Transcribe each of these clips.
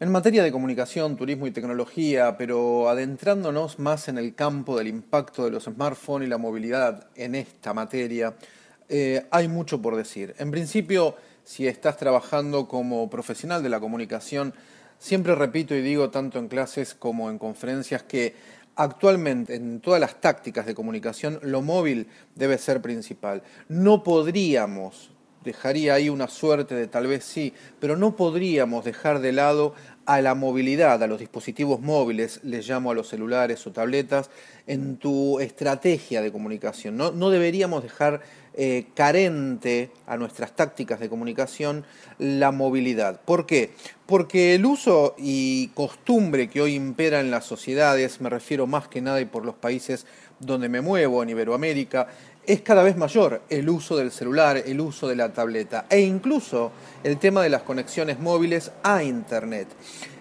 En materia de comunicación, turismo y tecnología, pero adentrándonos más en el campo del impacto de los smartphones y la movilidad en esta materia, eh, hay mucho por decir. En principio, si estás trabajando como profesional de la comunicación, siempre repito y digo tanto en clases como en conferencias que actualmente en todas las tácticas de comunicación lo móvil debe ser principal. No podríamos dejaría ahí una suerte de tal vez sí, pero no podríamos dejar de lado a la movilidad, a los dispositivos móviles, les llamo a los celulares o tabletas, en tu estrategia de comunicación. No, no deberíamos dejar eh, carente a nuestras tácticas de comunicación la movilidad. ¿Por qué? Porque el uso y costumbre que hoy impera en las sociedades, me refiero más que nada y por los países donde me muevo, en Iberoamérica, es cada vez mayor el uso del celular, el uso de la tableta e incluso el tema de las conexiones móviles a Internet.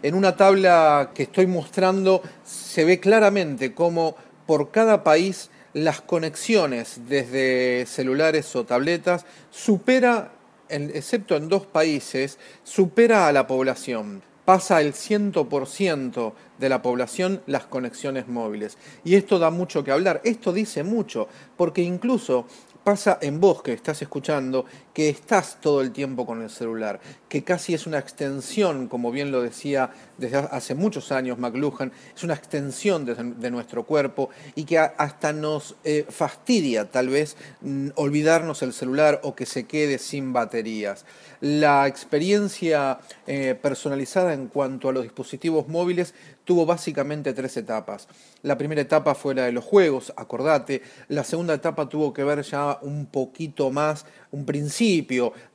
En una tabla que estoy mostrando se ve claramente cómo por cada país las conexiones desde celulares o tabletas supera, excepto en dos países, supera a la población pasa el 100% de la población las conexiones móviles. Y esto da mucho que hablar, esto dice mucho, porque incluso pasa en vos que estás escuchando, que estás todo el tiempo con el celular, que casi es una extensión, como bien lo decía desde hace muchos años McLuhan, es una extensión de, nuestro cuerpo y que hasta nos eh, fastidia tal vez mm, olvidarnos el celular o que se quede sin baterías. La experiencia eh, personalizada en cuanto a los dispositivos móviles tuvo básicamente tres etapas. La primera etapa fue la de los juegos, acordate. La segunda etapa tuvo que ver ya un poquito más, un principio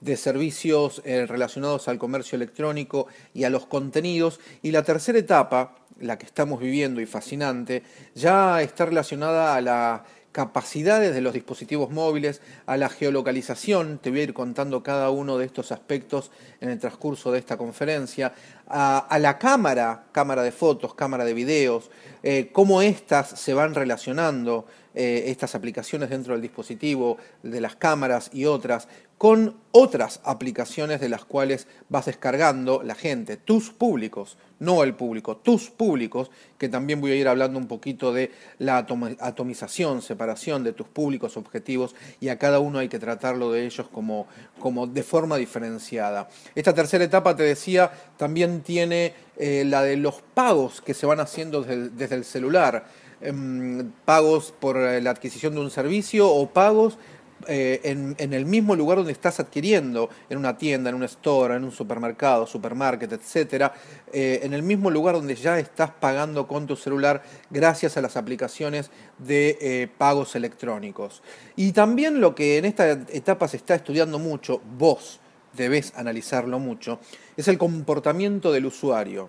de servicios eh, relacionados al comercio electrónico y a los contenidos. Y la tercera etapa, la que estamos viviendo y fascinante, ya está relacionada a la capacidades de los dispositivos móviles, a la geolocalización, te voy a ir contando cada uno de estos aspectos en el transcurso de esta conferencia, a, la cámara, cámara de fotos, cámara de videos, eh, cómo éstas se van relacionando, eh, estas aplicaciones dentro del dispositivo, de las cámaras y otras, con otras aplicaciones de las cuales vas descargando la gente, tus públicos, no el público, tus públicos, que también voy a ir hablando un poquito de la atomización, separación de tus públicos objetivos y a cada uno hay que tratarlo de ellos como, como de forma diferenciada. Esta tercera etapa, te decía, también tiene eh, la de los pagos que se van haciendo desde el celular Em, pagos por eh, la adquisición de un servicio o pagos eh, en, el mismo lugar donde estás adquiriendo, en una tienda, en un store, en un supermercado, supermarket, etcétera, eh, en el mismo lugar donde ya estás pagando con tu celular gracias a las aplicaciones de pagos electrónicos. Y también lo que en esta etapa se está estudiando mucho, vos debes analizarlo mucho, es el comportamiento del usuario.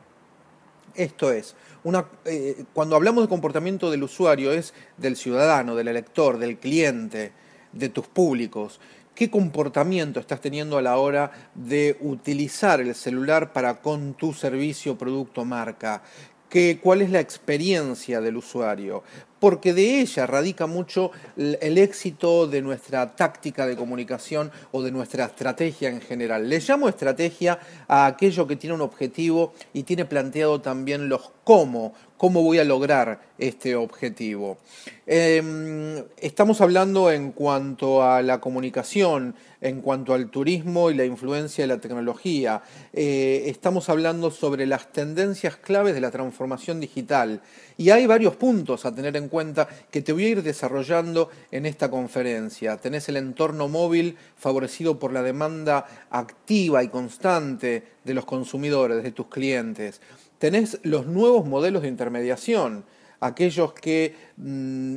Esto es, eh, cuando hablamos de comportamiento del usuario es del ciudadano, del elector, del cliente, de tus públicos. ¿Qué comportamiento estás teniendo a la hora de utilizar el celular para con tu servicio, producto, marca? Cuál es la experiencia del usuario, porque de ella radica mucho el éxito de nuestra táctica de comunicación o de nuestra estrategia en general. Le llamo estrategia a aquello que tiene un objetivo y tiene planteado también los cómo, cómo voy a lograr este objetivo. Em, estamos hablando en cuanto a la comunicación, en cuanto al turismo y la influencia de la tecnología. Eh, estamos hablando sobre las tendencias claves de la transformación digital. Y hay varios puntos a tener en cuenta que te voy a ir desarrollando en esta conferencia. Tenés el entorno móvil favorecido por la demanda activa y constante de los consumidores, de tus clientes tenés los nuevos modelos de intermediación, aquellos que mm,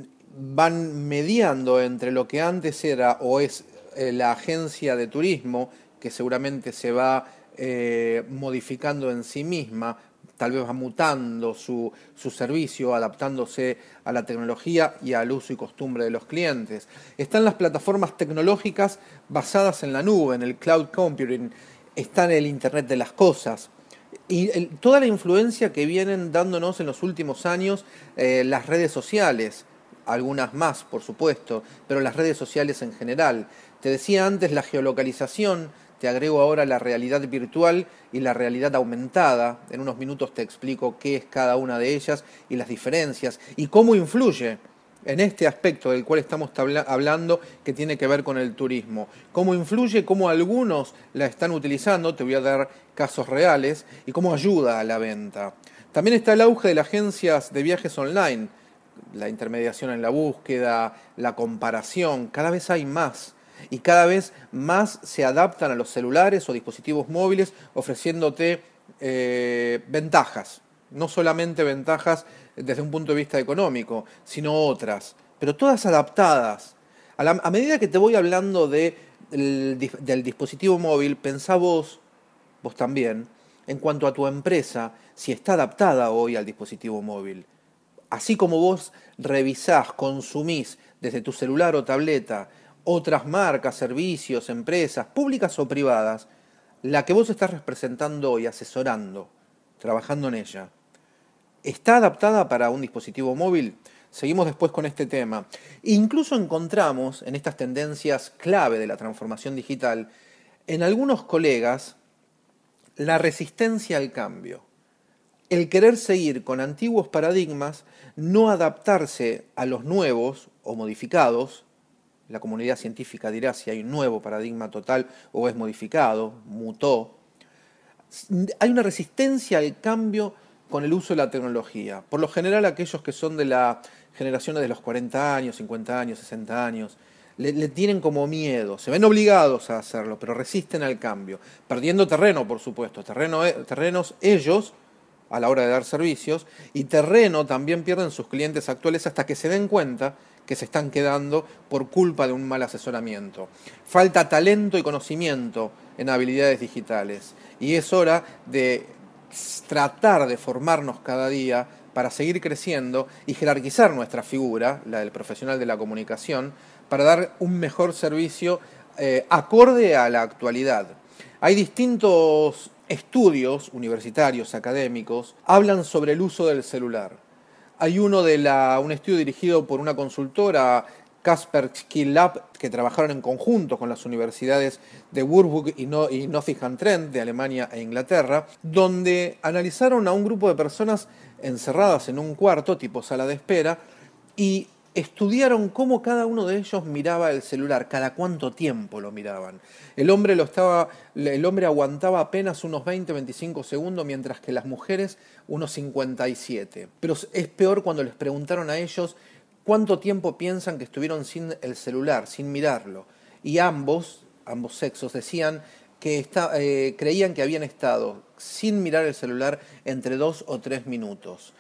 van mediando entre lo que antes era o es eh, la agencia de turismo, que seguramente se va eh, modificando en sí misma, tal vez va mutando su, su, servicio, adaptándose a la tecnología y al uso y costumbre de los clientes. Están las plataformas tecnológicas basadas en la nube, en el cloud computing, está el Internet de las Cosas, y toda la influencia que vienen dándonos en los últimos años eh, las redes sociales, algunas más, por supuesto, pero las redes sociales en general. Te decía antes la geolocalización, te agrego ahora la realidad virtual y la realidad aumentada. En unos minutos te explico qué es cada una de ellas y las diferencias y cómo influye en este aspecto del cual estamos hablando que tiene que ver con el turismo. Cómo influye, cómo algunos la están utilizando, te voy a dar casos reales, y cómo ayuda a la venta. También está el auge de las agencias de viajes online, la intermediación en la búsqueda, la comparación, cada vez hay más y cada vez más se adaptan a los celulares o dispositivos móviles ofreciéndote eh, ventajas, no solamente ventajas desde un punto de vista económico, sino otras, pero todas adaptadas. A, medida que te voy hablando de, del dispositivo móvil, pensá vos, vos también, en cuanto a tu empresa, si está adaptada hoy al dispositivo móvil. Así como vos revisás, consumís desde tu celular o tableta otras marcas, servicios, empresas, públicas o privadas, la que vos estás representando y asesorando, trabajando en ella, ¿está adaptada para un dispositivo móvil? Seguimos después con este tema. Incluso encontramos en estas tendencias clave de la transformación digital, en algunos colegas, la resistencia al cambio, el querer seguir con antiguos paradigmas, no adaptarse a los nuevos o modificados, la comunidad científica dirá si hay un nuevo paradigma total o es modificado, mutó, hay una resistencia al cambio con el uso de la tecnología. Por lo general aquellos que son de la generación de los 40 años, 50 años, 60 años, le, tienen como miedo, se ven obligados a hacerlo, pero resisten al cambio, perdiendo terreno, por supuesto, terreno, eh, terrenos ellos a la hora de dar servicios y terreno también pierden sus clientes actuales hasta que se den cuenta que se están quedando por culpa de un mal asesoramiento. Falta talento y conocimiento en habilidades digitales y es hora de tratar de formarnos cada día para seguir creciendo y jerarquizar nuestra figura, la del profesional de la comunicación, para dar un mejor servicio eh, acorde a la actualidad. Hay distintos estudios universitarios, académicos, hablan sobre el uso del celular. Hay uno de un estudio dirigido por una consultora, Casper Lab, que trabajaron en conjunto con las universidades de Würzburg y, no, y Trent de Alemania e Inglaterra, donde analizaron a un grupo de personas encerradas en un cuarto, tipo sala de espera, y estudiaron cómo cada uno de ellos miraba el celular, cada cuánto tiempo lo miraban. El hombre, lo estaba, el hombre aguantaba apenas unos 20-25 segundos, mientras que las mujeres unos 57. Pero es peor cuando les preguntaron a ellos cuánto tiempo piensan que estuvieron sin el celular, sin mirarlo. Y ambos, ambos sexos, decían que eh, creían que habían estado sin mirar el celular entre dos o tres minutos.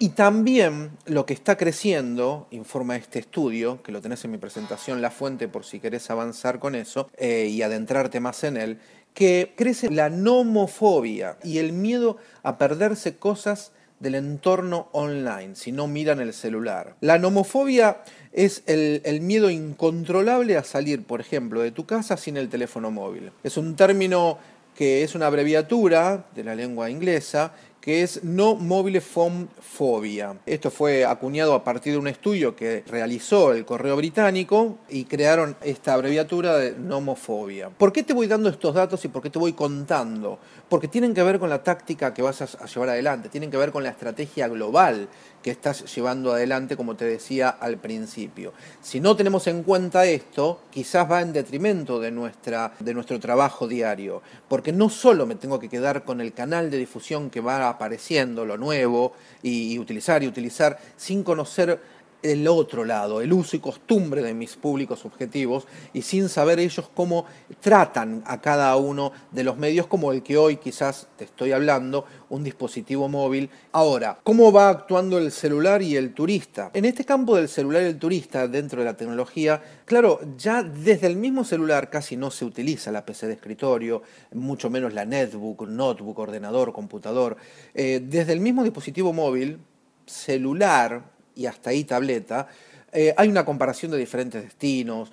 Y también lo que está creciendo, informa este estudio, que lo tenés en mi presentación, La Fuente, por si querés avanzar con eso eh, y adentrarte más en él, que crece la nomofobia y el miedo a perderse cosas del entorno online si no miran el celular. La nomofobia es el, el, miedo incontrolable a salir, por ejemplo, de tu casa sin el teléfono móvil. Es un término que es una abreviatura de la lengua inglesa que es no mobile phone phobia. Esto fue acuñado a partir de un estudio que realizó el Correo Británico y crearon esta abreviatura de nomofobia. ¿Por qué te voy dando estos datos y por qué te voy contando? Porque tienen que ver con la táctica que vas a llevar adelante, tienen que ver con la estrategia global que estás llevando adelante, como te decía al principio. Si no tenemos en cuenta esto, quizás va en detrimento de, nuestra, de nuestro trabajo diario, porque no solo me tengo que quedar con el canal de difusión que va apareciendo, lo nuevo, y, utilizar y utilizar, sin conocer el otro lado, el uso y costumbre de mis públicos objetivos y sin saber ellos cómo tratan a cada uno de los medios como el que hoy quizás te estoy hablando, un dispositivo móvil. Ahora, ¿cómo va actuando el celular y el turista? En este campo del celular y el turista, dentro de la tecnología, claro, ya desde el mismo celular casi no se utiliza la PC de escritorio, mucho menos la netbook, notebook, ordenador, computador. Eh, desde el mismo dispositivo móvil, celular, y hasta ahí tableta, eh, hay una comparación de diferentes destinos,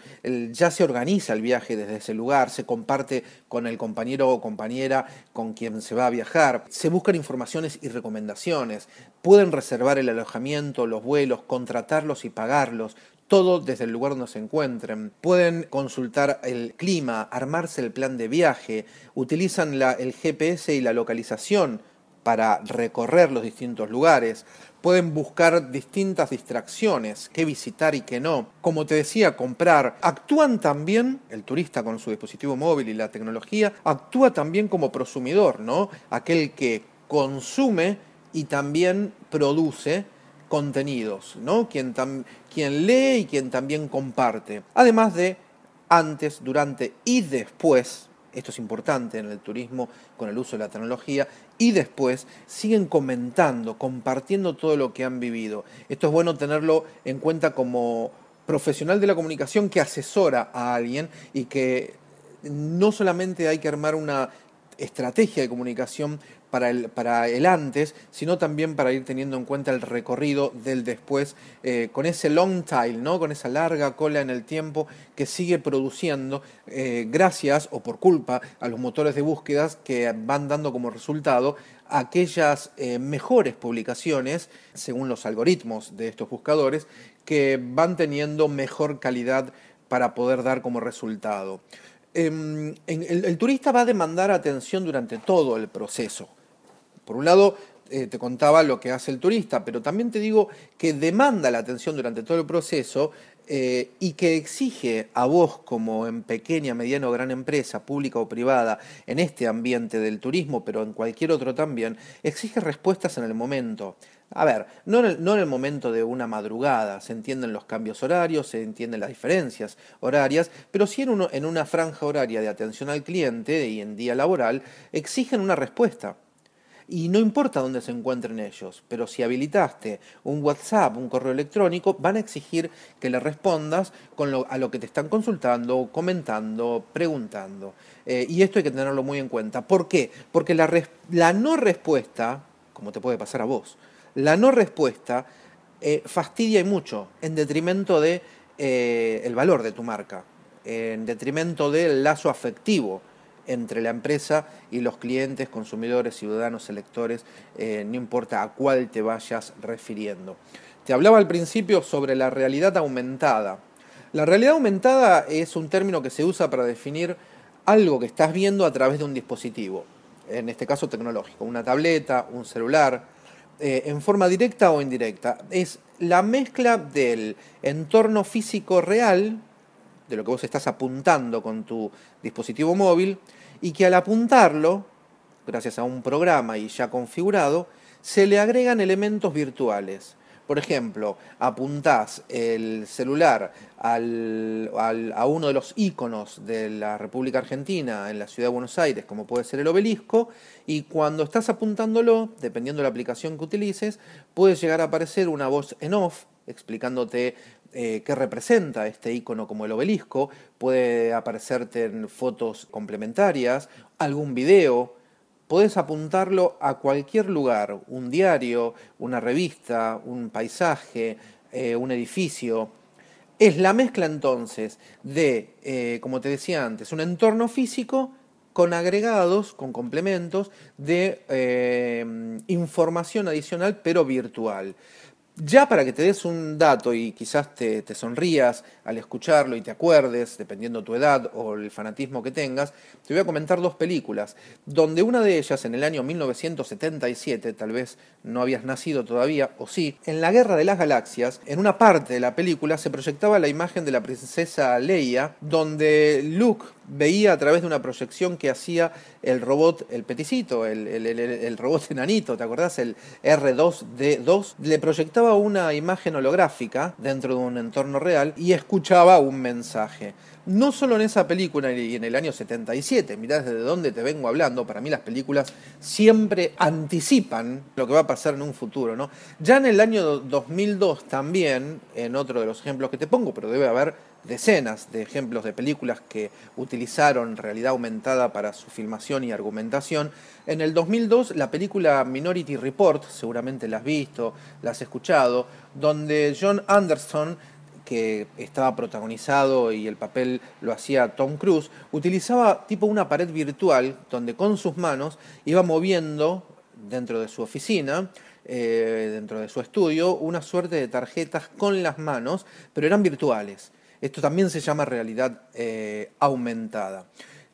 ya se organiza el viaje desde ese lugar, se comparte con el compañero o compañera con quien se va a viajar, se buscan informaciones y recomendaciones, pueden reservar el alojamiento, los vuelos, contratarlos y pagarlos, todo desde el lugar donde se encuentren. Pueden consultar el clima, armarse el plan de viaje, utilizan el GPS y la localización para recorrer los distintos lugares. Pueden buscar distintas distracciones, qué visitar y qué no. Como te decía, comprar. Actúan también, el turista con su dispositivo móvil y la tecnología, actúa también como prosumidor, ¿no? Aquel que consume y también produce contenidos, ¿no? Quien, quien lee y quien también comparte. Además de antes, durante y después, esto es importante en el turismo con el uso de la tecnología, y después siguen comentando, compartiendo todo lo que han vivido. Esto es bueno tenerlo en cuenta como profesional de la comunicación que asesora a alguien y que no solamente hay que armar una estrategia de comunicación para el, para el antes, sino también para ir teniendo en cuenta el recorrido del después, eh, con ese long tail, ¿no? con esa larga cola en el tiempo que sigue produciendo, eh, gracias o por culpa a los motores de búsquedas que van dando como resultado aquellas eh, mejores publicaciones, según los algoritmos de estos buscadores, que van teniendo mejor calidad para poder dar como resultado. Em, el, turista va a demandar atención durante todo el proceso. Por un lado, eh, te contaba lo que hace el turista, pero también te digo que demanda la atención durante todo el proceso eh, y que exige a vos como en pequeña, mediana o gran empresa, pública o privada, en este ambiente del turismo, pero en cualquier otro también, exige respuestas en el momento. A ver, no en, el, momento de una madrugada, se entienden los cambios horarios, se entienden las diferencias horarias, pero sí en una franja horaria de atención al cliente y en día laboral, exigen una respuesta. Y no importa dónde se encuentren ellos, pero si habilitaste un WhatsApp, un correo electrónico, van a exigir que le respondas con lo, a lo que te están consultando, comentando, preguntando. Eh, y esto hay que tenerlo muy en cuenta. ¿Por qué? Porque la, no respuesta, como te puede pasar a vos, la no respuesta eh, fastidia y mucho en detrimento de eh, el valor de tu marca, en detrimento del lazo afectivo entre la empresa y los clientes, consumidores, ciudadanos, electores, eh, no importa a cuál te vayas refiriendo. Te hablaba al principio sobre la realidad aumentada. La realidad aumentada es un término que se usa para definir algo que estás viendo a través de un dispositivo, en este caso tecnológico, una tableta, un celular, eh, en forma directa o indirecta. Es la mezcla del entorno físico real, de lo que vos estás apuntando con tu dispositivo móvil, y que al apuntarlo, gracias a un programa y ya configurado, se le agregan elementos virtuales. Por ejemplo, apuntás el celular a uno de los íconos de la República Argentina en la ciudad de Buenos Aires, como puede ser el obelisco, y cuando estás apuntándolo, dependiendo de la aplicación que utilices, puede llegar a aparecer una voz en off explicándote eh, qué representa este icono como el obelisco, puede aparecerte en fotos complementarias, algún video, podés apuntarlo a cualquier lugar, un diario, una revista, un paisaje, eh, un edificio. Es la mezcla entonces de, eh, como te decía antes, un entorno físico con agregados, con complementos de eh, información adicional, pero virtual. Ya para que te des un dato y quizás te, sonrías al escucharlo y te acuerdes, dependiendo tu edad o el fanatismo que tengas, te voy a comentar dos películas, donde una de ellas en el año 1977, tal vez no habías nacido todavía, o sí, en la Guerra de las Galaxias, en una parte de la película se proyectaba la imagen de la princesa Leia, donde Luke veía a través de una proyección que hacía el robot, el peticito, el, robot enanito, ¿te acordás? El R2D2, le proyectaba una imagen holográfica dentro de un entorno real y escuchaba un mensaje. No solo en esa película y en el año 77, mirá desde dónde te vengo hablando, para mí las películas siempre anticipan lo que va a pasar en un futuro, ¿no? Ya en el año 2002 también, en otro de los ejemplos que te pongo, pero debe haber decenas de ejemplos de películas que utilizaron realidad aumentada para su filmación y argumentación. En el 2002 la película Minority Report, seguramente la has visto, la has escuchado, donde John Anderson que estaba protagonizado y el papel lo hacía Tom Cruise, utilizaba tipo una pared virtual donde con sus manos iba moviendo dentro de su oficina, eh, dentro de su estudio, una suerte de tarjetas con las manos, pero eran virtuales. Esto también se llama realidad eh, aumentada.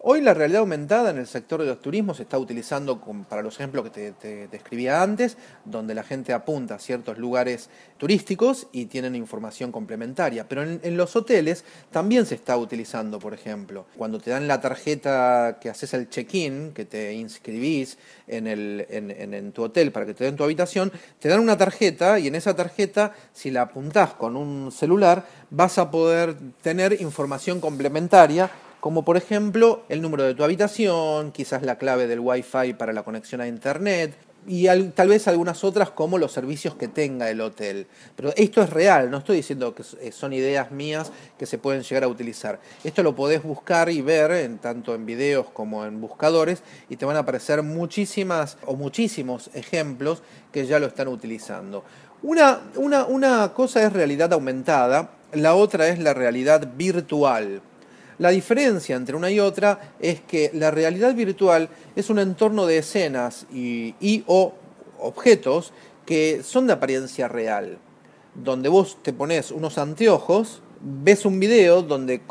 Hoy la realidad aumentada en el sector de los turismos se está utilizando para los ejemplos que te, describía antes, donde la gente apunta a ciertos lugares turísticos y tienen información complementaria. Pero en, los hoteles también se está utilizando, por ejemplo, cuando te dan la tarjeta que haces el check-in, que te inscribís en, en tu hotel para que te den tu habitación, te dan una tarjeta y en esa tarjeta, si la apuntás con un celular, vas a poder tener información complementaria como por ejemplo el número de tu habitación, quizás la clave del Wi-Fi para la conexión a Internet y tal vez algunas otras como los servicios que tenga el hotel. Pero esto es real, no estoy diciendo que eh, son ideas mías que se pueden llegar a utilizar. Esto lo podés buscar y ver tanto en videos como en buscadores y te van a aparecer muchísimas o muchísimos ejemplos que ya lo están utilizando. Una, una, una cosa es realidad aumentada, la otra es la realidad virtual. La diferencia entre una y otra es que la realidad virtual es un entorno de escenas y, o objetos que son de apariencia real, donde vos te pones unos anteojos, ves un video donde,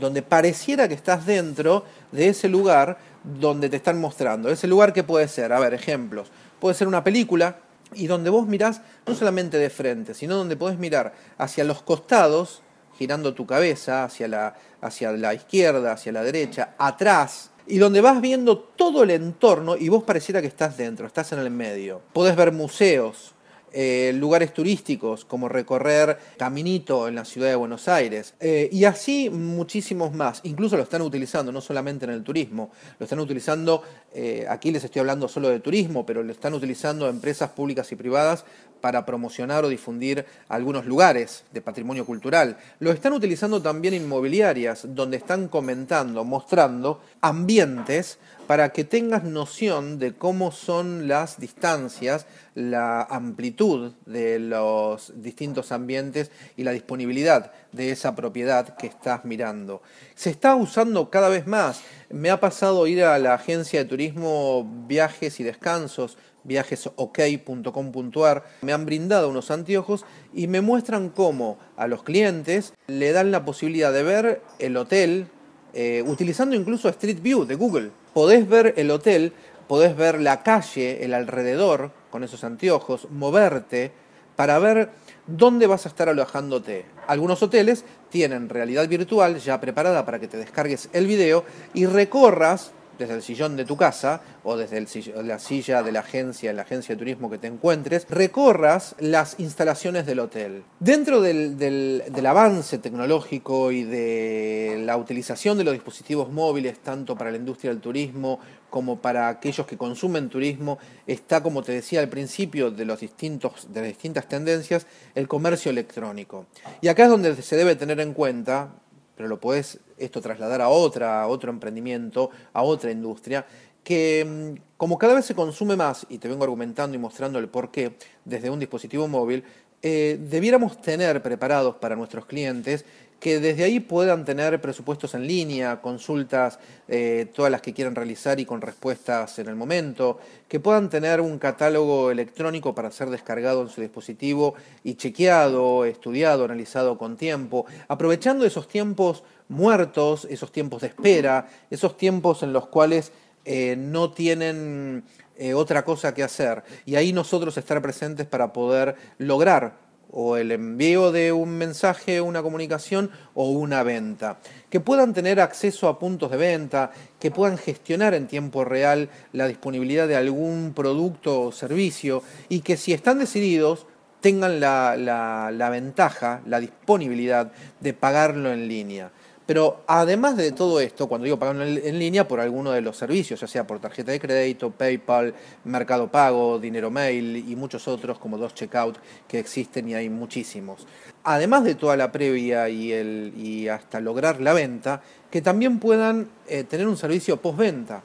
donde pareciera que estás dentro de ese lugar donde te están mostrando. Ese lugar que puede ser, a ver, ejemplos, puede ser una película y donde vos mirás no solamente de frente, sino donde podés mirar hacia los costados girando tu cabeza hacia la, hacia la izquierda, hacia la derecha, atrás, y donde vas viendo todo el entorno y vos pareciera que estás dentro, estás en el medio. Podés ver museos, eh, lugares turísticos, como recorrer Caminito en la ciudad de Buenos Aires, eh, y así muchísimos más. Incluso lo están utilizando, no solamente en el turismo, lo están utilizando, eh, aquí les estoy hablando solo de turismo, pero lo están utilizando empresas públicas y privadas para promocionar o difundir algunos lugares de patrimonio cultural. Lo están utilizando también inmobiliarias, donde están comentando, mostrando ambientes para que tengas noción de cómo son las distancias, la amplitud de los distintos ambientes y la disponibilidad de esa propiedad que estás mirando. Se está usando cada vez más. Me ha pasado ir a la agencia de turismo Viajes y Descansos, viajesok.com.ar, me han brindado unos anteojos y me muestran cómo a los clientes le dan la posibilidad de ver el hotel eh, utilizando incluso Street View de Google podés ver el hotel, podés ver la calle, el alrededor, con esos anteojos, moverte para ver dónde vas a estar alojándote. Algunos hoteles tienen realidad virtual ya preparada para que te descargues el video y recorras desde el sillón de tu casa o desde la silla de la agencia, en la agencia de turismo que te encuentres, recorras las instalaciones del hotel. Dentro del, del, avance tecnológico y de la utilización de los dispositivos móviles, tanto para la industria del turismo como para aquellos que consumen turismo, está, como te decía al principio, de, los distintos, de las distintas tendencias, el comercio electrónico. Y acá es donde se debe tener en cuenta, pero lo puedes esto trasladar a otra, otro emprendimiento, a otra industria, que mm, como cada vez se consume más, y te vengo argumentando y mostrando el por qué desde un dispositivo móvil, eh, debiéramos tener preparados para nuestros clientes que desde ahí puedan tener presupuestos en línea, consultas, eh, todas las que quieran realizar y con respuestas en el momento, que puedan tener un catálogo electrónico para ser descargado en su dispositivo y chequeado, estudiado, analizado con tiempo, aprovechando esos tiempos muertos, esos tiempos de espera, esos tiempos en los cuales eh, no tienen eh, otra cosa que hacer. Y ahí nosotros estar presentes para poder lograr o el envío de un mensaje, una comunicación o una venta. Que puedan tener acceso a puntos de venta, que puedan gestionar en tiempo real la disponibilidad de algún producto o servicio y que si están decididos tengan la, la ventaja, la disponibilidad de pagarlo en línea. Pero además de todo esto, cuando digo pagar en línea, por alguno de los servicios, ya sea por tarjeta de crédito, PayPal, Mercado Pago, Dinero Mail y muchos otros como dos Checkout que existen y hay muchísimos. Además de toda la previa y, el, y hasta lograr la venta, que también puedan eh, tener un servicio postventa,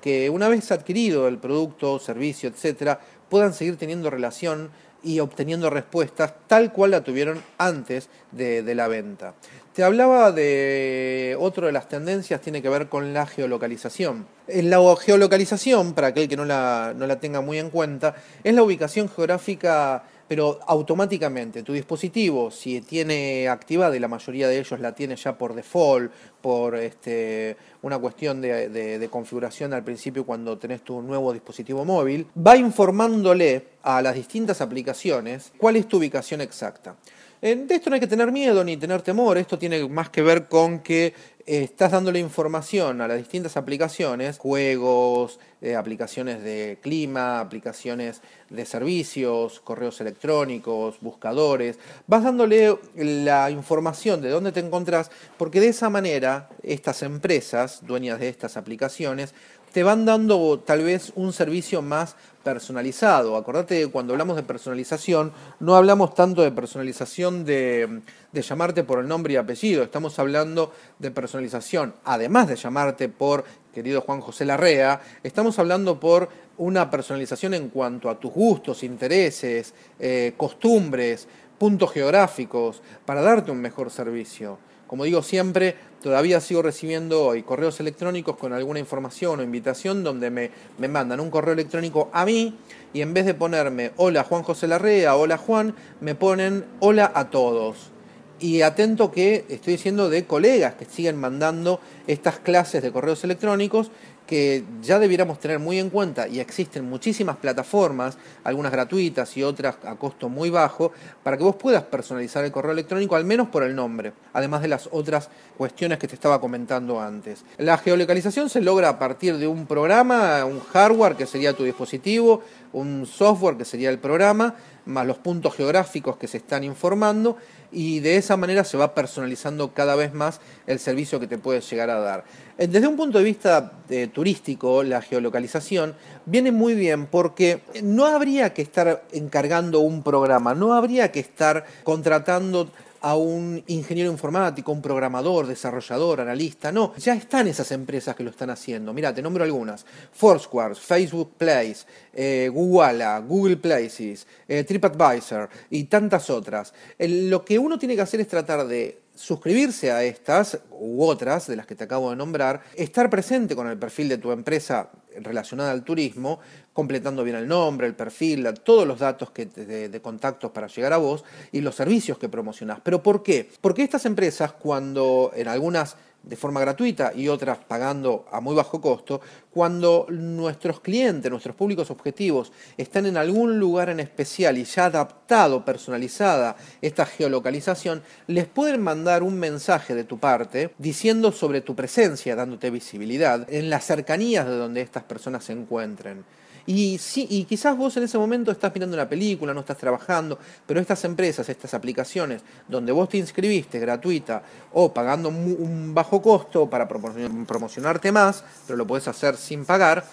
que una vez adquirido el producto, servicio, etcétera, puedan seguir teniendo relación y obteniendo respuestas tal cual la tuvieron antes de, la venta. Te hablaba de otra de las tendencias, tiene que ver con la geolocalización. La geolocalización, para aquel que no la, no la tenga muy en cuenta, es la ubicación geográfica pero automáticamente tu dispositivo, si tiene activada, y la mayoría de ellos la tiene ya por default, por este, una cuestión de, configuración al principio cuando tenés tu nuevo dispositivo móvil, va informándole a las distintas aplicaciones cuál es tu ubicación exacta. De esto no hay que tener miedo ni tener temor, esto tiene más que ver con que estás dándole información a las distintas aplicaciones, juegos, eh, aplicaciones de clima, aplicaciones de servicios, correos electrónicos, buscadores, vas dándole la información de dónde te encontrás, porque de esa manera estas empresas, dueñas de estas aplicaciones, te van dando tal vez un servicio más personalizado. Acordate que cuando hablamos de personalización, no hablamos tanto de personalización de, llamarte por el nombre y apellido, estamos hablando de personalización, además de llamarte por querido Juan José Larrea, estamos hablando por una personalización en cuanto a tus gustos, intereses, eh, costumbres, puntos geográficos, para darte un mejor servicio. Como digo siempre, todavía sigo recibiendo hoy correos electrónicos con alguna información o invitación donde me, me, mandan un correo electrónico a mí y en vez de ponerme hola Juan José Larrea, hola Juan, me ponen hola a todos. Y atento que estoy diciendo de colegas que siguen mandando estas clases de correos electrónicos que ya debiéramos tener muy en cuenta y existen muchísimas plataformas, algunas gratuitas y otras a costo muy bajo, para que vos puedas personalizar el correo electrónico al menos por el nombre, además de las otras cuestiones que te estaba comentando antes. La geolocalización se logra a partir de un programa, un hardware que sería tu dispositivo, un software que sería el programa, más los puntos geográficos que se están informando y de esa manera se va personalizando cada vez más el servicio que te puedes llegar a dar. Eh, desde un punto de vista eh, turístico, la geolocalización viene muy bien porque no habría que estar encargando un programa, no habría que estar contratando a un ingeniero informático, un programador, desarrollador, analista. No, ya están esas empresas que lo están haciendo. Mira, te nombro algunas. Foursquare, Facebook Place, eh, Google, Google Places, eh, TripAdvisor y tantas otras. lo que uno tiene que hacer es tratar de suscribirse a estas u otras de las que te acabo de nombrar, estar presente con el perfil de tu empresa relacionada al turismo, completando bien el nombre, el perfil, todos los datos que de, de, contactos para llegar a vos y los servicios que promocionás. ¿Pero por qué? Porque estas empresas, cuando en algunas de forma gratuita y otras pagando a muy bajo costo, cuando nuestros clientes, nuestros públicos objetivos están en algún lugar en especial y ya adaptado, personalizada esta geolocalización, les pueden mandar un mensaje de tu parte diciendo sobre tu presencia, dándote visibilidad en las cercanías de donde estas personas se encuentren. Y, sí, y quizás vos en ese momento estás mirando una película, no estás trabajando, pero estas empresas, estas aplicaciones, donde vos te inscribiste gratuita o pagando un bajo costo para promocionarte más, pero lo podés hacer sin pagar,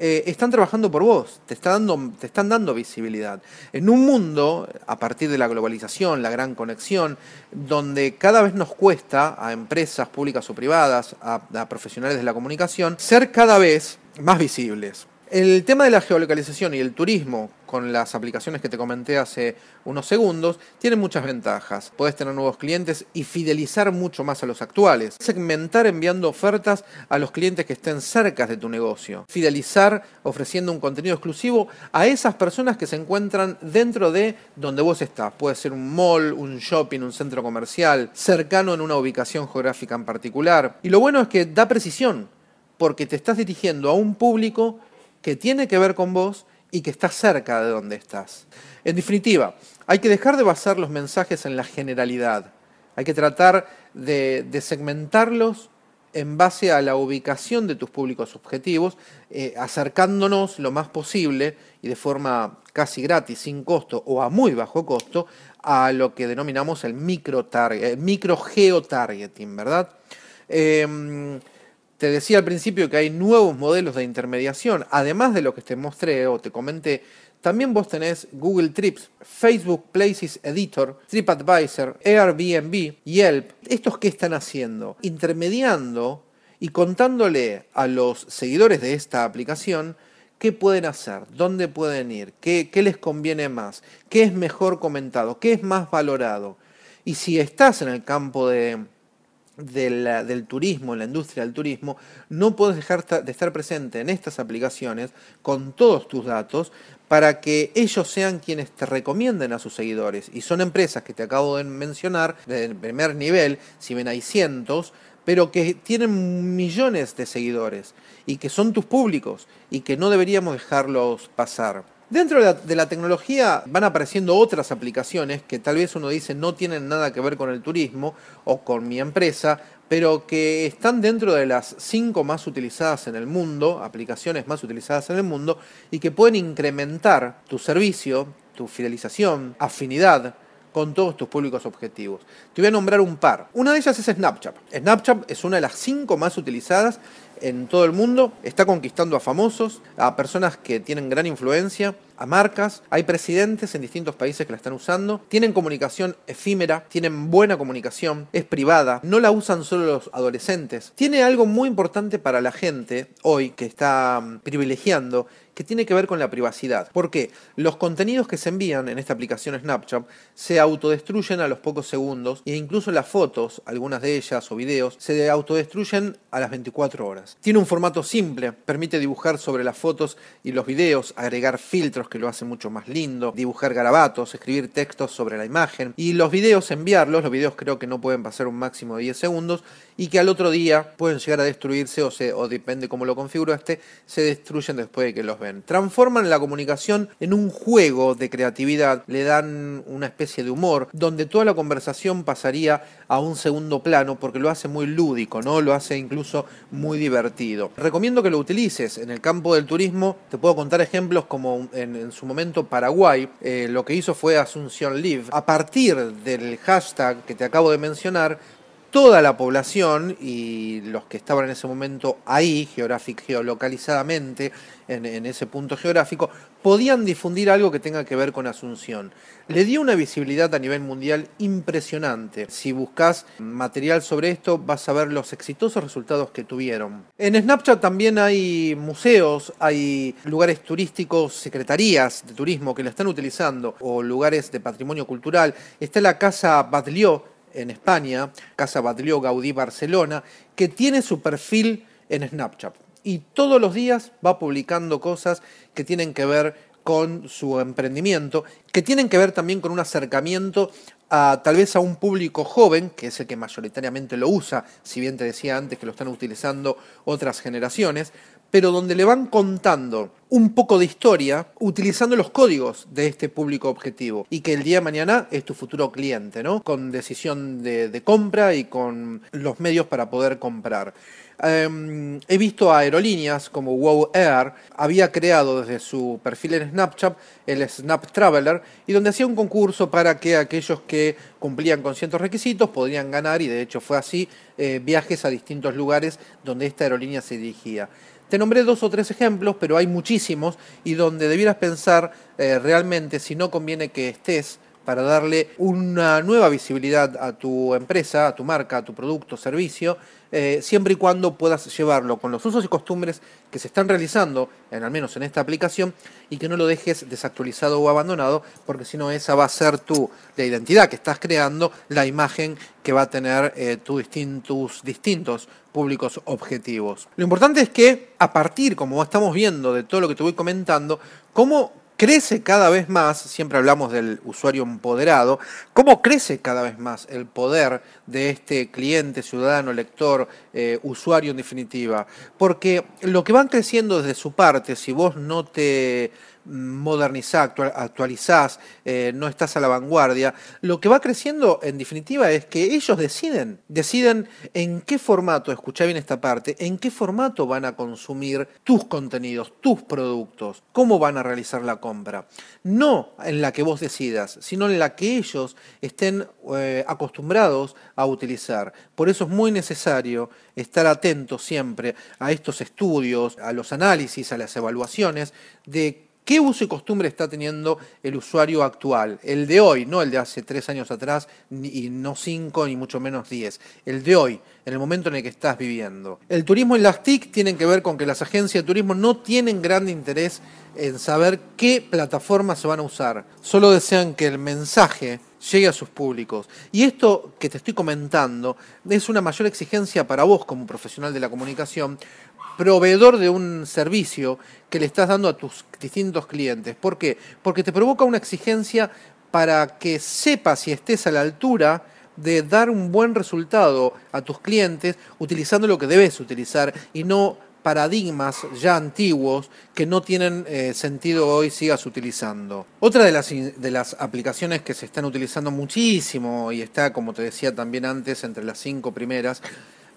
eh, están trabajando por vos, te, está dando, te están dando visibilidad. En un mundo, a partir de la globalización, la gran conexión, donde cada vez nos cuesta a empresas públicas o privadas, a profesionales de la comunicación, ser cada vez más visibles. El tema de la geolocalización y el turismo con las aplicaciones que te comenté hace unos segundos tiene muchas ventajas. Puedes tener nuevos clientes y fidelizar mucho más a los actuales. Segmentar enviando ofertas a los clientes que estén cerca de tu negocio. Fidelizar ofreciendo un contenido exclusivo a esas personas que se encuentran dentro de donde vos estás. Puede ser un mall, un shopping, un centro comercial, cercano en una ubicación geográfica en particular. Y lo bueno es que da precisión porque te estás dirigiendo a un público que tiene que ver con vos y que está cerca de donde estás. En definitiva, hay que dejar de basar los mensajes en la generalidad. Hay que tratar de, segmentarlos en base a la ubicación de tus públicos objetivos, eh, acercándonos lo más posible y de forma casi gratis, sin costo o a muy bajo costo, a lo que denominamos el micro, el micro geotargeting, ¿verdad? Em, te decía al principio que hay nuevos modelos de intermediación, además de lo que te mostré o te comenté, también vos tenés Google Trips, Facebook Places Editor, TripAdvisor, Airbnb, Yelp. ¿Estos qué están haciendo? Intermediando y contándole a los seguidores de esta aplicación qué pueden hacer, dónde pueden ir, qué, qué les conviene más, qué es mejor comentado, qué es más valorado. Y si estás en el campo de, del, turismo, la industria del turismo, no puedes dejar de estar presente en estas aplicaciones con todos tus datos para que ellos sean quienes te recomienden a sus seguidores. Y son empresas que te acabo de mencionar, de primer nivel, si bien hay cientos, pero que tienen millones de seguidores y que son tus públicos y que no deberíamos dejarlos pasar. Dentro de la, tecnología van apareciendo otras aplicaciones que tal vez uno dice no tienen nada que ver con el turismo o con mi empresa, pero que están dentro de las cinco más utilizadas en el mundo, aplicaciones más utilizadas en el mundo, y que pueden incrementar tu servicio, tu fidelización, afinidad con todos tus públicos objetivos. Te voy a nombrar un par. Una de ellas es Snapchat. Snapchat es una de las cinco más utilizadas en todo el mundo, está conquistando a famosos, a personas que tienen gran influencia, a marcas, hay presidentes en distintos países que la están usando, tienen comunicación efímera, tienen buena comunicación, es privada, no la usan solo los adolescentes. Tiene algo muy importante para la gente hoy que está mm, privilegiando que tiene que ver con la privacidad. Porque los contenidos que se envían en esta aplicación Snapchat se autodestruyen a los pocos segundos e incluso las fotos, algunas de ellas o videos, se autodestruyen a las 24 horas. Tiene un formato simple, permite dibujar sobre las fotos y los videos, agregar filtros que lo hacen mucho más lindo, dibujar garabatos, escribir textos sobre la imagen y los videos enviarlos, los videos creo que no pueden pasar un máximo de 10 segundos y que al otro día pueden llegar a destruirse o, se, o depende cómo lo configuro este, se destruyen después de que los ven. Transforman la comunicación en un juego de creatividad, le dan una especie de humor donde toda la conversación pasaría a un segundo plano porque lo hace muy lúdico, ¿no? Lo hace incluso muy divertido. Recomiendo que lo utilices en el campo del turismo. Te puedo contar ejemplos como en, su momento Paraguay, eh, lo que hizo fue Asunción Live. A partir del hashtag que te acabo de mencionar, toda la población y los que estaban en ese momento ahí, geográfico, geolocalizadamente, en, en, ese punto geográfico, podían difundir algo que tenga que ver con Asunción. Le dio una visibilidad a nivel mundial impresionante. Si buscas material sobre esto, vas a ver los exitosos resultados que tuvieron. En Snapchat también hay museos, hay lugares turísticos, secretarías de turismo que lo están utilizando, o lugares de patrimonio cultural. Está la Casa Batlió, en España, Casa Batlló Gaudí Barcelona, que tiene su perfil en Snapchat. Y todos los días va publicando cosas que tienen que ver con su emprendimiento, que tienen que ver también con un acercamiento a tal vez a un público joven, que es el que mayoritariamente lo usa, si bien te decía antes que lo están utilizando otras generaciones, pero donde le van contando un poco de historia utilizando los códigos de este público objetivo y que el día de mañana es tu futuro cliente, ¿no? Con decisión de, compra y con los medios para poder comprar. Em, he visto a aerolíneas como Wow Air, había creado desde su perfil en Snapchat el Snap Traveler y donde hacía un concurso para que aquellos que cumplían con ciertos requisitos podrían ganar y de hecho fue así eh, viajes a distintos lugares donde esta aerolínea se dirigía. Te nombré dos o tres ejemplos, pero hay muchísimos y donde debieras pensar eh, realmente si no conviene que estés para darle una nueva visibilidad a tu empresa, a tu marca, a tu producto, servicio, eh, siempre y cuando puedas llevarlo con los usos y costumbres que se están realizando, en, al menos en esta aplicación, y que no lo dejes desactualizado o abandonado, porque si no esa va a ser tu, la identidad que estás creando, la imagen que va a tener eh, tus distintos públicos objetivos. Lo importante es que a partir, como estamos viendo de todo lo que te voy comentando, cómo crece cada vez más, siempre hablamos del usuario empoderado, cómo crece cada vez más el poder de este cliente, ciudadano, lector, eh, usuario en definitiva. Porque lo que van creciendo desde su parte, si vos no te modernizás, actualizás, eh, no estás a la vanguardia, lo que va creciendo en definitiva es que ellos deciden, deciden en qué formato, escucha bien esta parte, en qué formato van a consumir tus contenidos, tus productos, cómo van a realizar la compra. No en la que vos decidas, sino en la que ellos estén eh, acostumbrados a utilizar. Por eso es muy necesario estar atento siempre a estos estudios, a los análisis, a las evaluaciones de ¿Qué uso y costumbre está teniendo el usuario actual? El de hoy, no el de hace tres años atrás, y no cinco, ni mucho menos diez. El de hoy, en el momento en el que estás viviendo. El turismo y las TIC tienen que ver con que las agencias de turismo no tienen gran interés en saber qué plataformas se van a usar. Solo desean que el mensaje llegue a sus públicos. Y esto que te estoy comentando es una mayor exigencia para vos como profesional de la comunicación, proveedor de un servicio que le estás dando a tus distintos clientes. ¿Por qué? Porque te provoca una exigencia para que sepas y estés a la altura de dar un buen resultado a tus clientes utilizando lo que debes utilizar y no paradigmas ya antiguos que no tienen eh, sentido hoy sigas utilizando. Otra de las, de las aplicaciones que se están utilizando muchísimo y está, como te decía también antes, entre las cinco primeras,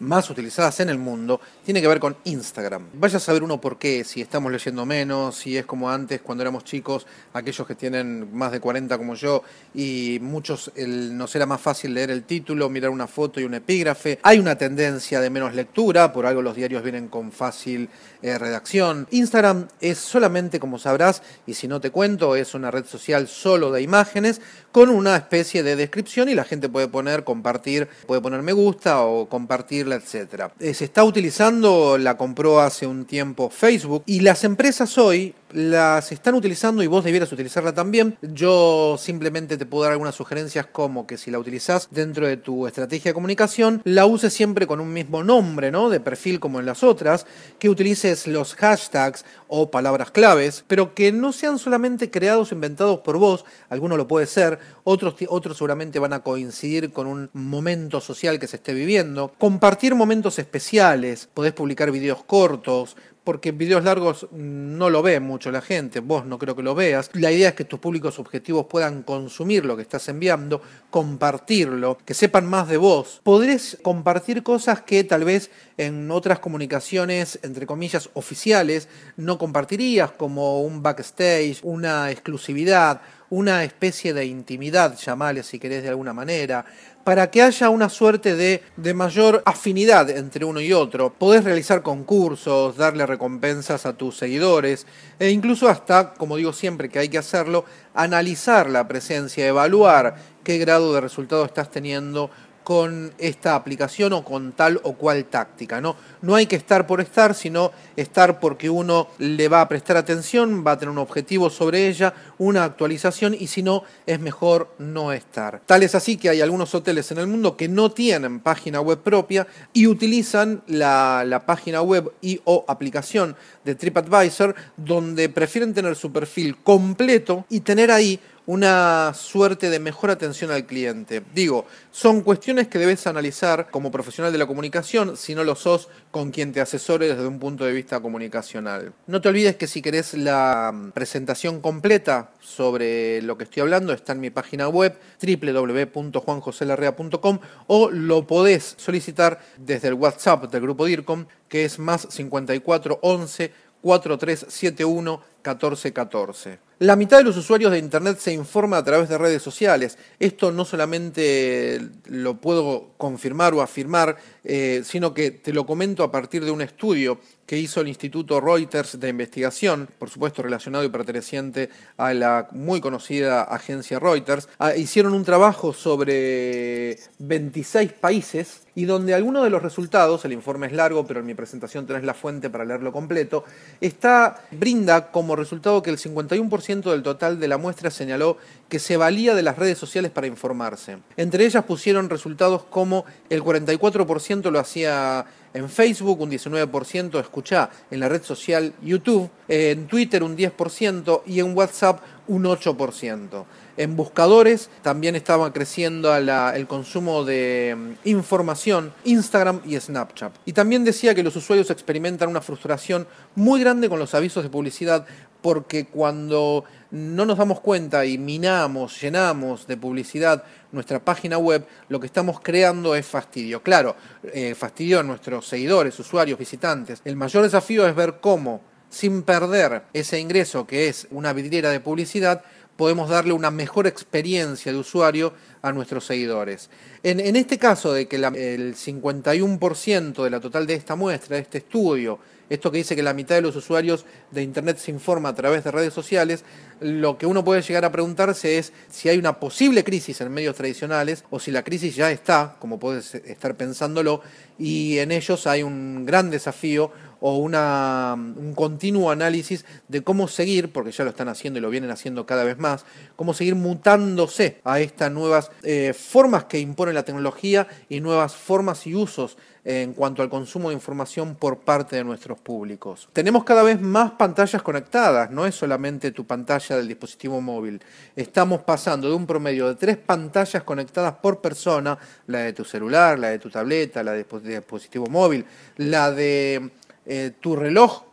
más utilizadas en el mundo tiene que ver con Instagram. Vaya a saber uno por qué, si estamos leyendo menos, si es como antes cuando éramos chicos, aquellos que tienen más de 40 como yo, y muchos nos era más fácil leer el título, mirar una foto y un epígrafe. Hay una tendencia de menos lectura, por algo los diarios vienen con fácil eh, redacción. Instagram es solamente, como sabrás, y si no te cuento, es una red social solo de imágenes con una especie de descripción y la gente puede poner, compartir, puede poner me gusta o compartir etcétera. Eh, se está utilizando, la compró hace un tiempo Facebook y las empresas hoy las están utilizando y vos debieras utilizarla también. Yo simplemente te puedo dar algunas sugerencias como que si la utilizás dentro de tu estrategia de comunicación, la uses siempre con un mismo nombre, ¿no? De perfil como en las otras, que utilices los hashtags o palabras claves, pero que no sean solamente creados o inventados por vos, alguno lo puede ser, otros, otros seguramente van a coincidir con un momento social que se esté viviendo. Compartir momentos especiales, podés publicar videos cortos, porque videos largos no lo ve mucho la gente, vos no creo que lo veas. La idea es que tus públicos objetivos puedan consumir lo que estás enviando, compartirlo, que sepan más de vos. Podés compartir cosas que tal vez en otras comunicaciones, entre comillas, oficiales, no compartirías, como un backstage, una exclusividad, una especie de intimidad, llamale si querés de alguna manera, para que haya una suerte de, de, mayor afinidad entre uno y otro. Podés realizar concursos, darle recompensas a tus seguidores e incluso hasta, como digo siempre que hay que hacerlo, analizar la presencia, evaluar qué grado de resultado estás teniendo con esta aplicación o con tal o cual táctica. ¿no? no hay que estar por estar, sino estar porque uno le va a prestar atención, va a tener un objetivo sobre ella, una actualización y si no, es mejor no estar. Tal es así que hay algunos hoteles en el mundo que no tienen página web propia y utilizan la, la página web y o aplicación de TripAdvisor donde prefieren tener su perfil completo y tener ahí una suerte de mejor atención al cliente. Digo, son cuestiones que debes analizar como profesional de la comunicación, si no lo sos, con quien te asesore desde un punto de vista comunicacional. No te olvides que si querés la mm, presentación completa sobre lo que estoy hablando, está en mi página web www.juanjoselarrea.com o lo podés solicitar desde el WhatsApp del grupo DIRCOM, que es más 54 11 4371 1414. La mitad de los usuarios de Internet se informa a través de redes sociales. Esto no solamente lo puedo confirmar o afirmar, eh, sino que te lo comento a partir de un estudio que hizo el Instituto Reuters de Investigación, por supuesto relacionado y perteneciente a la muy conocida agencia Reuters. Ah, hicieron un trabajo sobre 26 países y donde algunos de los resultados, el informe es largo, pero en mi presentación tenés la fuente para leerlo completo, está, brinda como resultado que el 51% del total de la muestra señaló que se valía de las redes sociales para informarse. Entre ellas pusieron resultados como el 44% lo hacía en Facebook, un 19%, escuchá, en la red social YouTube, en Twitter un 10% y en WhatsApp un 8%. En buscadores también estaba creciendo el consumo de mm, información, Instagram y Snapchat. Y también decía que los usuarios experimentan una frustración muy grande con los avisos de publicidad porque cuando no nos damos cuenta y minamos, llenamos de publicidad nuestra página web, lo que estamos creando es fastidio. Claro, eh, fastidio a nuestros seguidores, usuarios, visitantes. El mayor desafío es ver cómo, sin perder ese ingreso que es una vidriera de publicidad, podemos darle una mejor experiencia de usuario a nuestros seguidores. En, este caso de que el 51% de la total de esta muestra, de este estudio, esto que dice que la mitad de los usuarios de Internet se informa a través de redes sociales, lo que uno puede llegar a preguntarse es si hay una posible crisis en medios tradicionales o si la crisis ya está, como puedes estar pensándolo, y en ellos hay un gran desafío o una, un continuo análisis de cómo seguir, porque ya lo están haciendo y lo vienen haciendo cada vez más, cómo seguir mutándose a estas nuevas eh, formas que impone la tecnología y nuevas formas y usos en cuanto al consumo de información por parte de nuestros públicos. Tenemos cada vez más pantallas conectadas, no es solamente tu pantalla del dispositivo móvil. Estamos pasando de un promedio de tres pantallas conectadas por persona, la de tu celular, la de tu tableta, la de dispositivo móvil, la de eh, tu reloj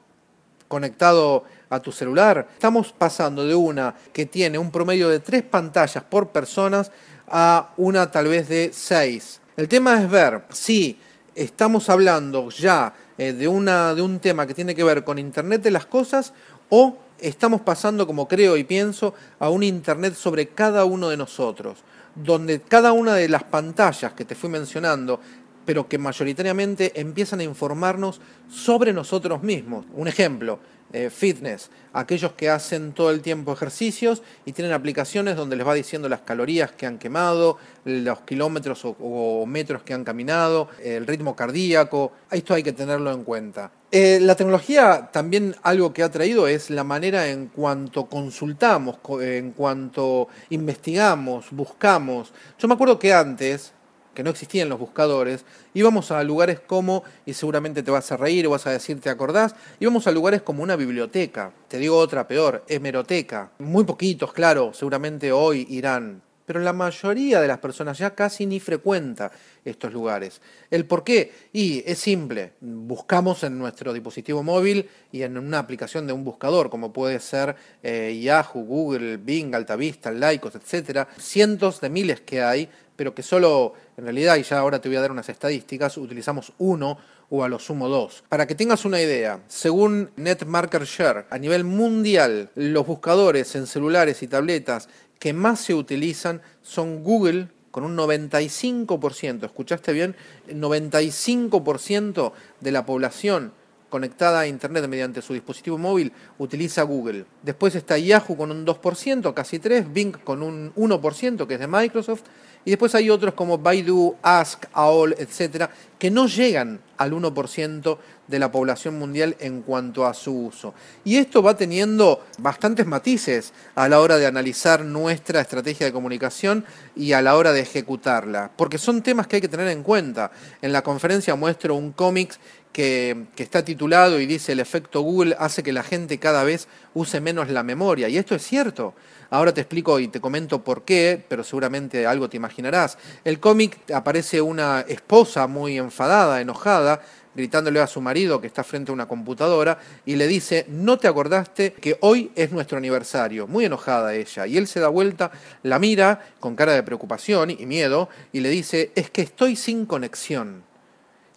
conectado a tu celular. Estamos pasando de una que tiene un promedio de tres pantallas por personas a una tal vez de seis. El tema es ver si estamos hablando ya eh, de, una, de un tema que tiene que ver con Internet de las cosas o estamos pasando, como creo y pienso, a un Internet sobre cada uno de nosotros, donde cada una de las pantallas que te fui mencionando pero que mayoritariamente empiezan a informarnos sobre nosotros mismos. Un ejemplo, eh, fitness, aquellos que hacen todo el tiempo ejercicios y tienen aplicaciones donde les va diciendo las calorías que han quemado, los kilómetros o, metros que han caminado, el ritmo cardíaco, esto hay que tenerlo en cuenta. Eh, la tecnología también algo que ha traído es la manera en cuanto consultamos, en cuanto investigamos, buscamos. Yo me acuerdo que antes, que no existían los buscadores, íbamos a lugares como, y seguramente te vas a reír o vas a decir, ¿te acordás? Íbamos a lugares como una biblioteca, te digo otra peor, hemeroteca. Muy poquitos, claro, seguramente hoy irán, pero la mayoría de las personas ya casi ni frecuenta estos lugares. ¿El por qué? Y es simple, buscamos en nuestro dispositivo móvil y en una aplicación de un buscador, como puede ser eh, Yahoo, Google, Bing, Altavista, Lycos, etcétera, cientos de miles que hay pero que solo, en realidad, y ya ahora te voy a dar unas estadísticas, utilizamos uno o a lo sumo dos. Para que tengas una idea, según NetMarker Share, a nivel mundial, los buscadores en celulares y tabletas que más se utilizan son Google, con un 95%, escuchaste bien, 95% de la población conectada a Internet mediante su dispositivo móvil utiliza Google. Después está Yahoo con un 2%, casi 3%, Bing con un 1%, que es de Microsoft, y después hay otros como Baidu, Ask, AOL, etcétera, que no llegan al 1% de la población mundial en cuanto a su uso. Y esto va teniendo bastantes matices a la hora de analizar nuestra estrategia de comunicación y a la hora de ejecutarla, porque son temas que hay que tener en cuenta. En la conferencia muestro un cómic que, está titulado y dice el efecto Google hace que la gente cada vez use menos la memoria. Y esto es cierto. Ahora te explico y te comento por qué, pero seguramente algo te imaginarás. El cómic aparece una esposa muy enfadada, enojada, gritándole a su marido que está frente a una computadora y le dice, no te acordaste que hoy es nuestro aniversario. Muy enojada ella. Y él se da vuelta, la mira con cara de preocupación y miedo y le dice, es que estoy sin conexión.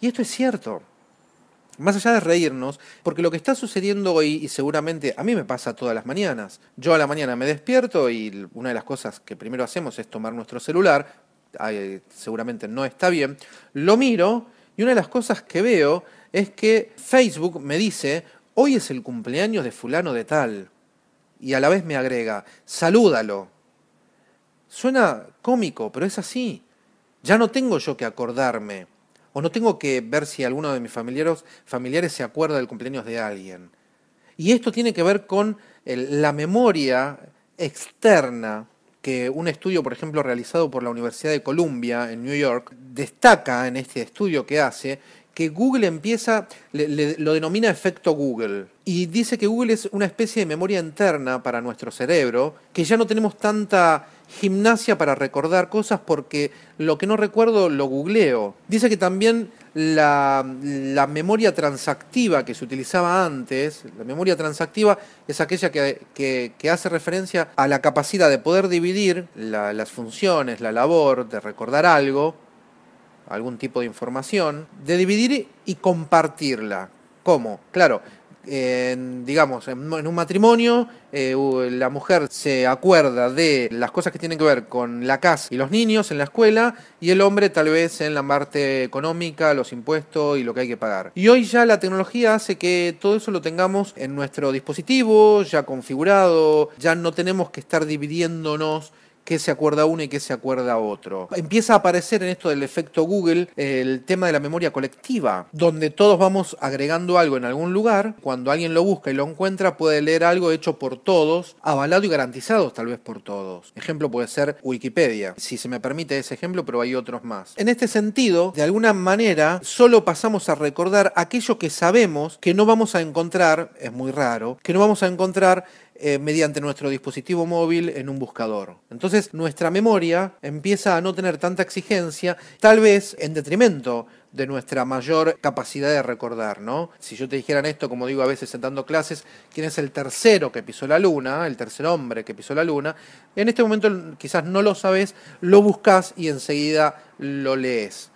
Y esto es cierto más allá de reírnos, porque lo que está sucediendo hoy, y seguramente a mí me pasa todas las mañanas, yo a la mañana me despierto y una de las cosas que primero hacemos es tomar nuestro celular, seguramente no está bien, lo miro y una de las cosas que veo es que Facebook me dice, hoy es el cumpleaños de fulano de tal, y a la vez me agrega, salúdalo. Suena cómico, pero es así. Ya no tengo yo que acordarme o no tengo que ver si alguno de mis familiares, familiares se acuerda del cumpleaños de alguien. Y esto tiene que ver con la memoria externa que un estudio, por ejemplo, realizado por la Universidad de Columbia en New York, destaca en este estudio que hace que Google empieza, lo denomina efecto Google, y dice que Google es una especie de memoria interna para nuestro cerebro, que ya no tenemos tanta gimnasia para recordar cosas porque lo que no recuerdo lo googleo. Dice que también la, memoria transactiva que se utilizaba antes, la memoria transactiva es aquella que, hace referencia a la capacidad de poder dividir las funciones, la labor de recordar algo, algún tipo de información, de dividir y compartirla. ¿Cómo? Claro, digamos, en, un matrimonio, eh, la mujer se acuerda de las cosas que tienen que ver con la casa y los niños en la escuela y el hombre tal vez en la parte económica, los impuestos y lo que hay que pagar. Y hoy ya la tecnología hace que todo eso lo tengamos en nuestro dispositivo, ya configurado, ya no tenemos que estar dividiéndonos qué se acuerda uno y qué se acuerda otro. Empieza a aparecer en esto del efecto Google el tema de la memoria colectiva, donde todos vamos agregando algo en algún lugar, cuando alguien lo busca y lo encuentra puede leer algo hecho por todos, avalado y garantizado tal vez por todos. Ejemplo puede ser Wikipedia, si se me permite ese ejemplo, pero hay otros más. En este sentido, de alguna manera, solo pasamos a recordar aquello que sabemos que no vamos a encontrar, es muy raro, que no vamos a encontrar eh, mediante nuestro dispositivo móvil en un buscador. Entonces nuestra memoria empieza a no tener tanta exigencia, tal vez en detrimento de nuestra mayor capacidad de recordar, ¿no? Si yo te dijeran esto, como digo a veces sentando clases, quién es el tercero que pisó la luna, el tercer hombre que pisó la luna, en este momento quizás no lo sabes, lo buscas y enseguida lo lees.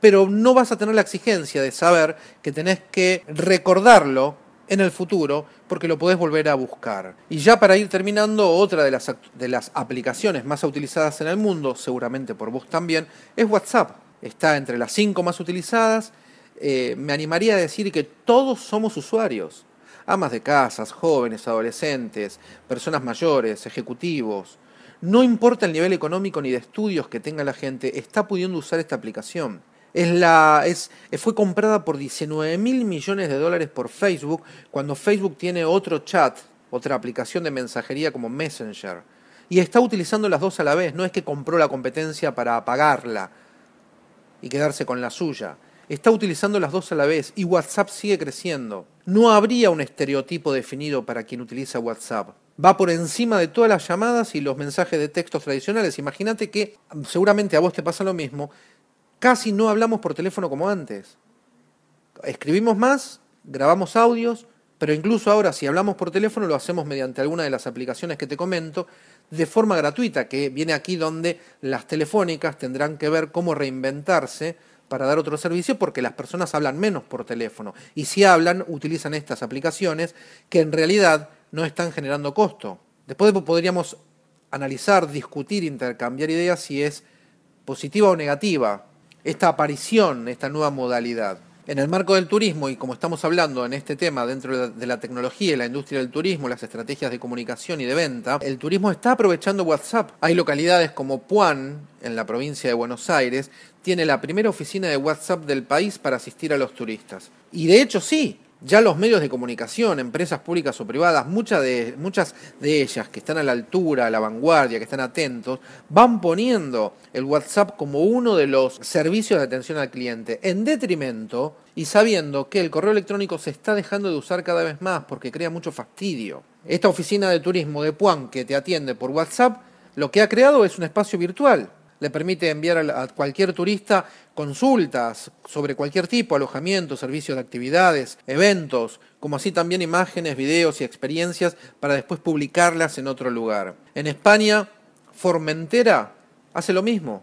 Pero no vas a tener la exigencia de saber que tenés que recordarlo en el futuro porque lo podés volver a buscar. Y ya para ir terminando, otra de las, de las aplicaciones más utilizadas en el mundo, seguramente por vos también, es WhatsApp. Está entre las cinco más utilizadas. Eh, me animaría a decir que todos somos usuarios. Amas de casas, jóvenes, adolescentes, personas mayores, ejecutivos. No importa el nivel económico ni de estudios que tenga la gente, está pudiendo usar esta aplicación. Es la, es, fue comprada por 19 mil millones de dólares por Facebook, cuando Facebook tiene otro chat, otra aplicación de mensajería como Messenger. Y está utilizando las dos a la vez, no es que compró la competencia para apagarla y quedarse con la suya. Está utilizando las dos a la vez y WhatsApp sigue creciendo. No habría un estereotipo definido para quien utiliza WhatsApp. Va por encima de todas las llamadas y los mensajes de textos tradicionales. Imagínate que seguramente a vos te pasa lo mismo Casi no hablamos por teléfono como antes. Escribimos más, grabamos audios, pero incluso ahora si hablamos por teléfono lo hacemos mediante alguna de las aplicaciones que te comento de forma gratuita, que viene aquí donde las telefónicas tendrán que ver cómo reinventarse para dar otro servicio porque las personas hablan menos por teléfono y si hablan utilizan estas aplicaciones que en realidad no están generando costo. Después podríamos analizar, discutir, intercambiar ideas si es positiva o negativa esta aparición, esta nueva modalidad. En el marco del turismo, y como estamos hablando en este tema dentro de la tecnología y la industria del turismo, las estrategias de comunicación y de venta, el turismo está aprovechando WhatsApp. Hay localidades como Puan, en la provincia de Buenos Aires, tiene la primera oficina de WhatsApp del país para asistir a los turistas. Y de hecho sí, ya los medios de comunicación, empresas públicas o privadas, muchas de, muchas de ellas que están a la altura, a la vanguardia, que están atentos, van poniendo el WhatsApp como uno de los servicios de atención al cliente, en detrimento y sabiendo que el correo electrónico se está dejando de usar cada vez más porque crea mucho fastidio. Esta oficina de turismo de Puan que te atiende por WhatsApp, lo que ha creado es un espacio virtual le permite enviar a cualquier turista consultas sobre cualquier tipo, alojamiento, servicios de actividades, eventos, como así también imágenes, videos y experiencias para después publicarlas en otro lugar. En España, Formentera hace lo mismo.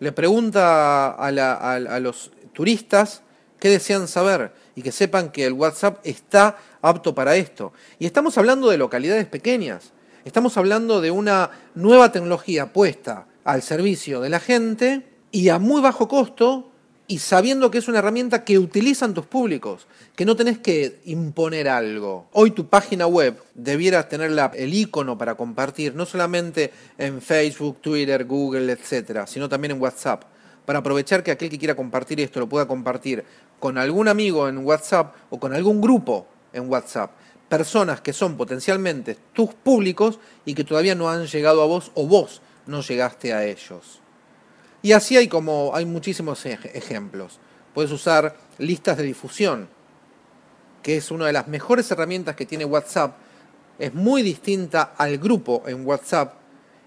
Le pregunta a, a los turistas qué desean saber y que sepan que el WhatsApp está apto para esto. Y estamos hablando de localidades pequeñas. Estamos hablando de una nueva tecnología puesta al servicio de la gente y a muy bajo costo y sabiendo que es una herramienta que utilizan tus públicos, que no tenés que imponer algo. Hoy tu página web debiera tener el icono para compartir, no solamente en Facebook, Twitter, Google, etcétera, sino también en WhatsApp, para aprovechar que aquel que quiera compartir esto lo pueda compartir con algún amigo en WhatsApp o con algún grupo en WhatsApp. Personas que son potencialmente tus públicos y que todavía no han llegado a vos o vos no llegaste a ellos. Y así hay como hay muchísimos ejemplos. Puedes usar listas de difusión, que es una de las mejores herramientas que tiene WhatsApp. Es muy distinta al grupo en WhatsApp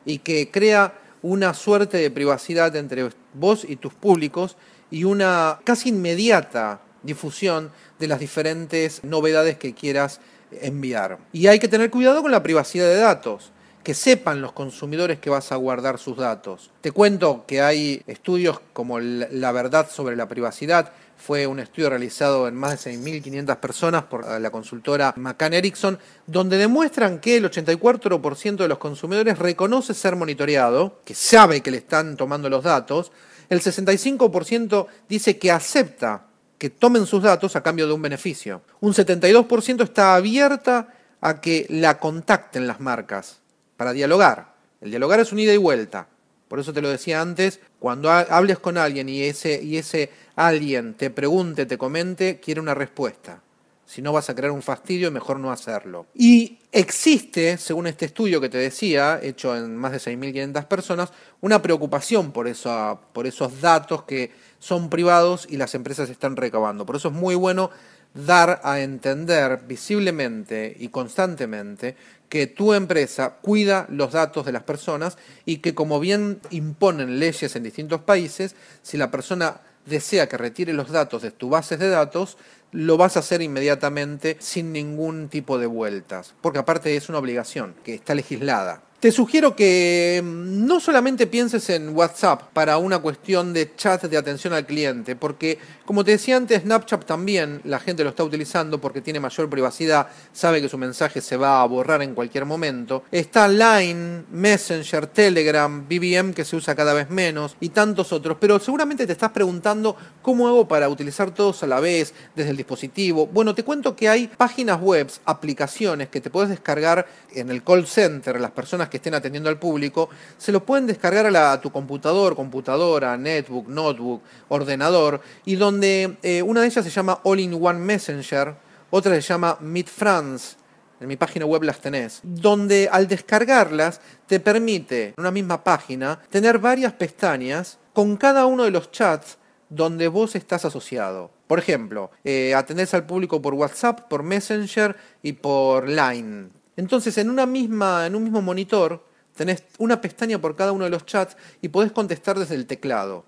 y que crea una suerte de privacidad entre vos y tus públicos y una casi inmediata difusión de las diferentes novedades que quieras enviar. Y hay que tener cuidado con la privacidad de datos que sepan los consumidores que vas a guardar sus datos. Te cuento que hay estudios como La verdad sobre la privacidad, fue un estudio realizado en más de 6.500 personas por la consultora McCann Erickson, donde demuestran que el 84% de los consumidores reconoce ser monitoreado, que sabe que le están tomando los datos, el 65% dice que acepta que tomen sus datos a cambio de un beneficio. Un 72% está abierta a que la contacten las marcas para dialogar. El dialogar es un ida y vuelta. Por eso te lo decía antes, cuando hables con alguien y ese, y ese alguien te pregunte, te comente, quiere una respuesta. Si no vas a crear un fastidio, mejor no hacerlo. Y existe, según este estudio que te decía, hecho en más de 6.500 personas, una preocupación por, por esos datos que son privados y las empresas están recabando. Por eso es muy bueno dar a entender visiblemente y constantemente que tu empresa cuida los datos de las personas y que como bien imponen leyes en distintos países, si la persona desea que retire los datos de tus bases de datos, lo vas a hacer inmediatamente sin ningún tipo de vueltas, porque aparte es una obligación que está legislada. Te sugiero que mm, no solamente pienses en WhatsApp para una cuestión de chat de atención al cliente, porque como te decía antes, Snapchat también la gente lo está utilizando porque tiene mayor privacidad, sabe que su mensaje se va a borrar en cualquier momento. Está Line, Messenger, Telegram, BBM que se usa cada vez menos y tantos otros, pero seguramente te estás preguntando cómo hago para utilizar todos a la vez desde el dispositivo. Bueno, te cuento que hay páginas web, aplicaciones que te puedes descargar en el call center, las personas que estén atendiendo al público, se lo pueden descargar a, tu computador, computadora, netbook, notebook, ordenador, y donde eh, una de ellas se llama All-in-One Messenger, otra se llama Meet Friends, en mi página web las tenés, donde al descargarlas te permite en una misma página tener varias pestañas con cada uno de los chats donde vos estás asociado. Por ejemplo, eh, atendés al público por WhatsApp, por Messenger y por Line. Entonces, en, una misma, en un mismo monitor tenés una pestaña por cada uno de los chats y podés contestar desde el teclado.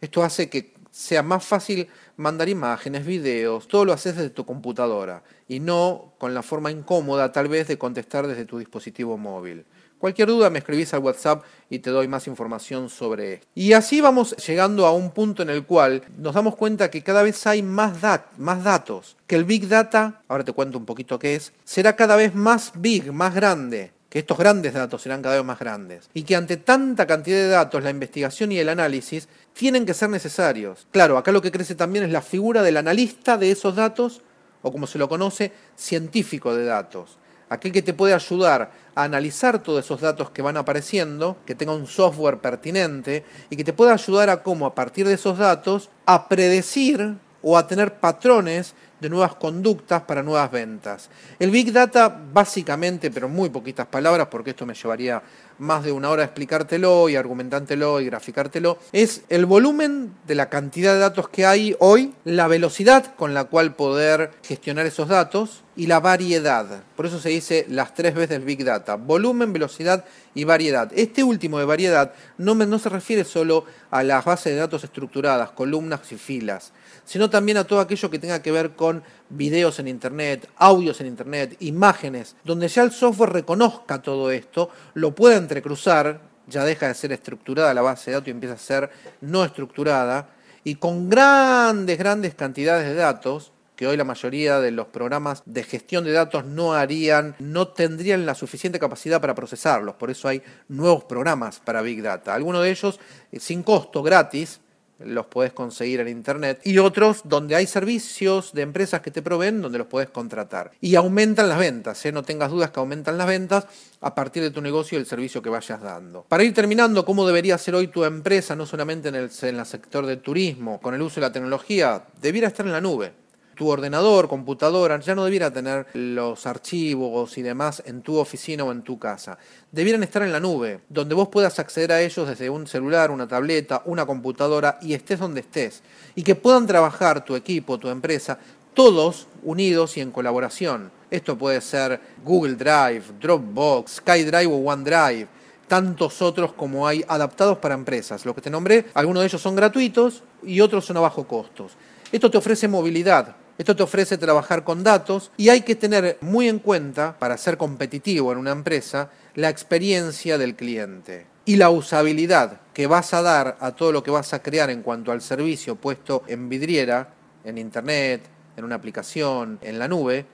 Esto hace que sea más fácil mandar imágenes, videos, todo lo haces desde tu computadora y no con la forma incómoda tal vez de contestar desde tu dispositivo móvil. Cualquier duda me escribís al WhatsApp y te doy más información sobre esto. Y así vamos llegando a un punto en el cual nos damos cuenta que cada vez hay más, más datos, que el Big Data, ahora te cuento un poquito qué es, será cada vez más big, más grande, que estos grandes datos serán cada vez más grandes y que ante tanta cantidad de datos la investigación y el análisis tienen que ser necesarios. Claro, acá lo que crece también es la figura del analista de esos datos o como se lo conoce, científico de datos aquel que te puede ayudar a analizar todos esos datos que van apareciendo, que tenga un software pertinente y que te pueda ayudar a cómo a partir de esos datos a predecir o a tener patrones de nuevas conductas para nuevas ventas. El Big Data, básicamente, pero muy poquitas palabras, porque esto me llevaría más de una hora explicártelo y argumentártelo y graficártelo, es el volumen de la cantidad de datos que hay hoy, la velocidad con la cual poder gestionar esos datos y la variedad. Por eso se dice las tres veces Big Data, volumen, velocidad y variedad. Este último de variedad no, no se refiere solo a las bases de datos estructuradas, columnas y filas, sino también a todo aquello que tenga que ver con videos en Internet, audios en Internet, imágenes, donde ya el software reconozca todo esto, lo pueda entrecruzar, ya deja de ser estructurada la base de datos y empieza a ser no estructurada, y con grandes, grandes cantidades de datos, que hoy la mayoría de los programas de gestión de datos no harían, no tendrían la suficiente capacidad para procesarlos. Por eso hay nuevos programas para Big Data. Algunos de ellos eh, sin costo, gratis, los puedes conseguir en internet y otros donde hay servicios de empresas que te proveen donde los puedes contratar y aumentan las ventas, ¿eh? no tengas dudas que aumentan las ventas a partir de tu negocio y el servicio que vayas dando. Para ir terminando, ¿cómo debería ser hoy tu empresa, no solamente en el, en el sector del turismo, con el uso de la tecnología? Debiera estar en la nube tu ordenador, computadora, ya no debiera tener los archivos y demás en tu oficina o en tu casa. Debieran estar en la nube, donde vos puedas acceder a ellos desde un celular, una tableta, una computadora y estés donde estés. Y que puedan trabajar tu equipo, tu empresa, todos unidos y en colaboración. Esto puede ser Google Drive, Dropbox, SkyDrive o OneDrive tantos otros como hay adaptados para empresas. Los que te nombré, algunos de ellos son gratuitos y otros son a bajo costos. Esto te ofrece movilidad, esto te ofrece trabajar con datos y hay que tener muy en cuenta, para ser competitivo en una empresa, la experiencia del cliente y la usabilidad que vas a dar a todo lo que vas a crear en cuanto al servicio puesto en vidriera, en internet, en una aplicación, en la nube,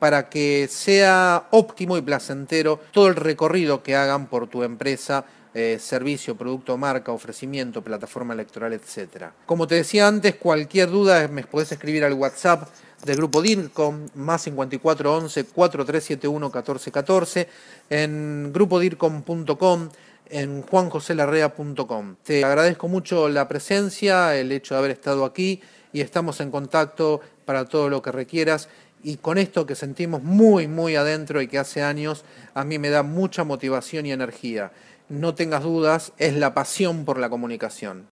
para que sea óptimo y placentero todo el recorrido que hagan por tu empresa eh, servicio, producto, marca, ofrecimiento, plataforma electoral, etc. Como te decía antes, cualquier duda me podés escribir al WhatsApp del grupo DIRCOM, más 5411 4371 1414, en grupodircom.com, en juanjoselarrea.com. Te agradezco mucho la presencia, el hecho de haber estado aquí y estamos en contacto para todo lo que requieras. Y con esto que sentimos muy, muy adentro y que hace años, a mí me da mucha motivación y energía. No tengas dudas, es la pasión por la comunicación.